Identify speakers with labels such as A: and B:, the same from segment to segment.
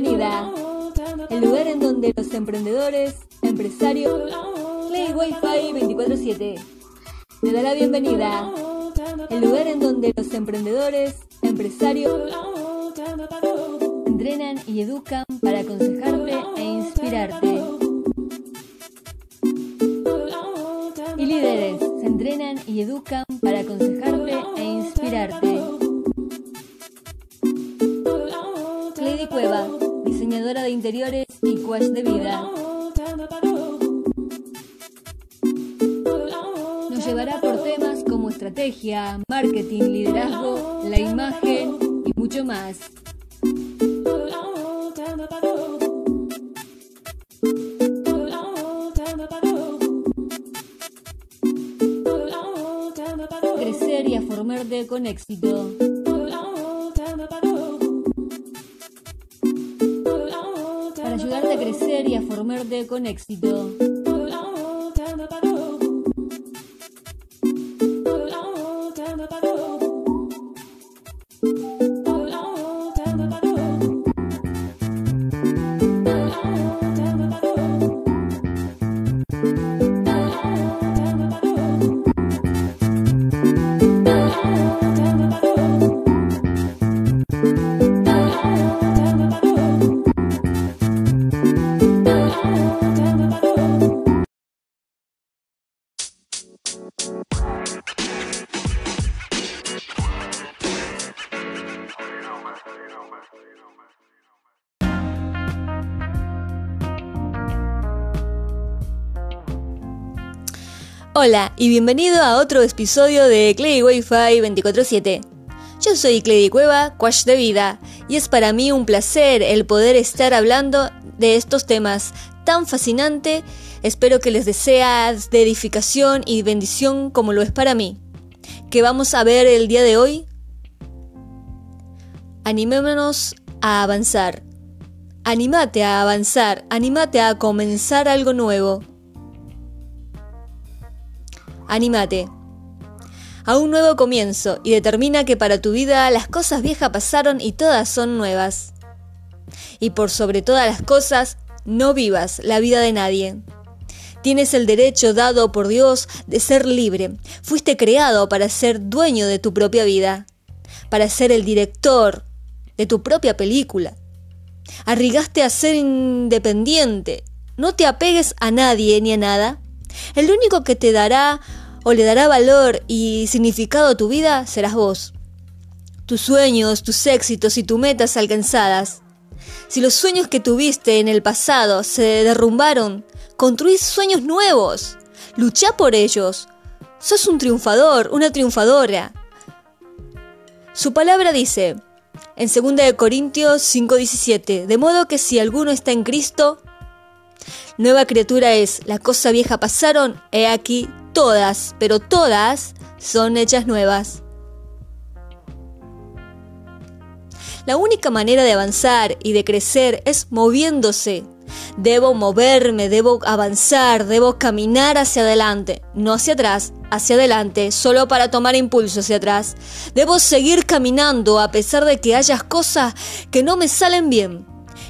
A: bienvenida. El lugar en donde los emprendedores, empresarios, Play Wi-Fi 24/7. Te da la bienvenida. El lugar en donde los emprendedores, empresarios, entrenan y educan para aconsejarte e inspirarte. Y líderes se entrenan y educan para aconsejarte y coach de vida. Nos llevará por temas como estrategia, marketing, liderazgo, la imagen y mucho más. Crecer y a formarte con éxito. Crecer y a formarte con éxito. Hola y bienvenido a otro episodio de Clay Wi-Fi 24/7. Yo soy Clay Cueva, coach de vida, y es para mí un placer el poder estar hablando de estos temas tan fascinante. Espero que les desea de edificación y bendición como lo es para mí. ¿Qué vamos a ver el día de hoy? Animémonos a avanzar. Anímate a avanzar, anímate a comenzar algo nuevo. Anímate a un nuevo comienzo y determina que para tu vida las cosas viejas pasaron y todas son nuevas. Y por sobre todas las cosas, no vivas la vida de nadie. Tienes el derecho dado por Dios de ser libre. Fuiste creado para ser dueño de tu propia vida, para ser el director de tu propia película. Arrigaste a ser independiente. No te apegues a nadie ni a nada. El único que te dará o le dará valor y significado a tu vida serás vos. Tus sueños, tus éxitos y tus metas alcanzadas. Si los sueños que tuviste en el pasado se derrumbaron, construís sueños nuevos. Lucha por ellos. Sos un triunfador, una triunfadora. Su palabra dice, en 2 Corintios 5:17, de modo que si alguno está en Cristo, nueva criatura es, la cosa vieja pasaron, he aquí, todas, pero todas son hechas nuevas. La única manera de avanzar y de crecer es moviéndose. Debo moverme, debo avanzar, debo caminar hacia adelante, no hacia atrás, hacia adelante, solo para tomar impulso hacia atrás. Debo seguir caminando a pesar de que hayas cosas que no me salen bien,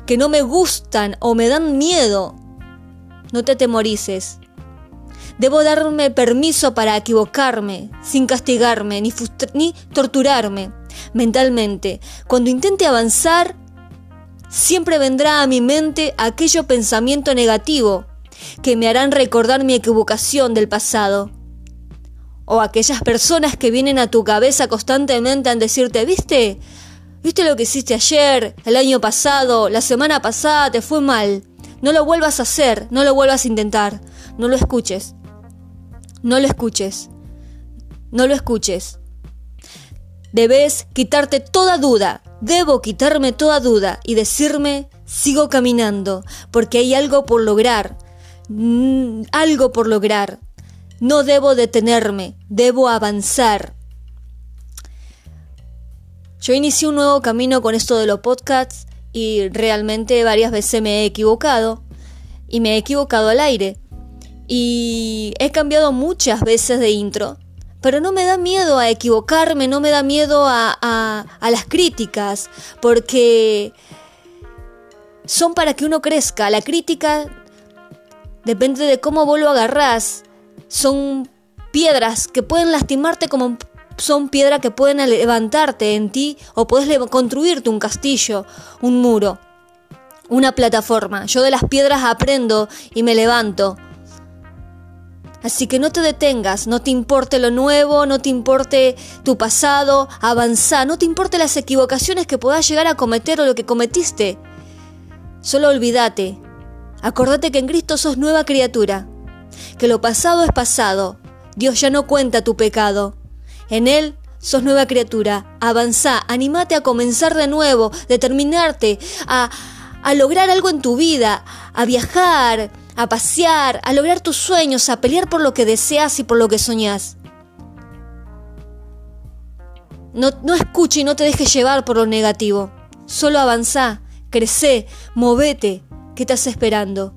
A: que no me gustan o me dan miedo. No te atemorices. Debo darme permiso para equivocarme, sin castigarme ni, ni torturarme mentalmente. Cuando intente avanzar, siempre vendrá a mi mente aquello pensamiento negativo que me harán recordar mi equivocación del pasado. O aquellas personas que vienen a tu cabeza constantemente a decirte, ¿viste? ¿Viste lo que hiciste ayer, el año pasado, la semana pasada? Te fue mal. No lo vuelvas a hacer, no lo vuelvas a intentar, no lo escuches. No lo escuches. No lo escuches. Debes quitarte toda duda. Debo quitarme toda duda y decirme, sigo caminando, porque hay algo por lograr. Mm, algo por lograr. No debo detenerme, debo avanzar. Yo inicié un nuevo camino con esto de los podcasts y realmente varias veces me he equivocado y me he equivocado al aire y he cambiado muchas veces de intro, pero no me da miedo a equivocarme, no me da miedo a, a, las críticas, porque son para que uno crezca. La crítica depende de cómo vos lo agarrás. Son piedras que pueden lastimarte como son piedras que pueden levantarte en ti o puedes construirte un castillo, un muro, una plataforma. Yo de las piedras aprendo y me levanto. Así que no te detengas, no te importe lo nuevo, no te importe tu pasado, avanza, no te importe las equivocaciones que puedas llegar a cometer o lo que cometiste. Solo olvídate. Acordate que en Cristo sos nueva criatura, que lo pasado es pasado. Dios ya no cuenta tu pecado. En Él sos nueva criatura. Avanza, animate a comenzar de nuevo, determinarte a, a lograr algo en tu vida, a viajar, a pasear, a lograr tus sueños, a pelear por lo que deseas y por lo que soñás. No, no escuche y no te dejes llevar por lo negativo. Solo avanza, crece, movete. ¿Qué estás esperando?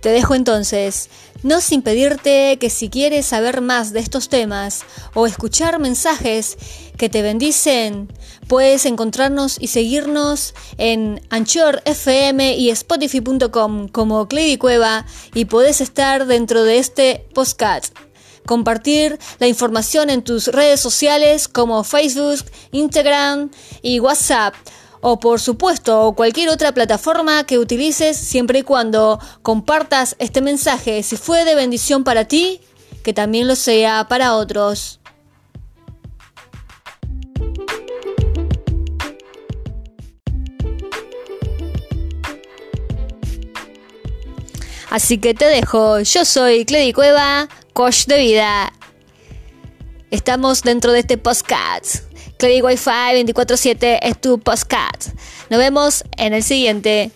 A: Te dejo entonces, no sin pedirte que si quieres saber más de estos temas o escuchar mensajes que te bendicen, puedes encontrarnos y seguirnos en Anchor FM y Spotify.com como Clady Cueva y podés estar dentro de este podcast. Compartir la información en tus redes sociales como Facebook, Instagram y WhatsApp o por supuesto cualquier otra plataforma que utilices siempre y cuando compartas este mensaje. Si fue de bendición para ti, que también lo sea para otros. Así que te dejo, yo soy Cledi Cueva, coach de vida. Estamos dentro de este podcast. Clary Wi-Fi 24-7 es tu podcast. Nos vemos en el siguiente.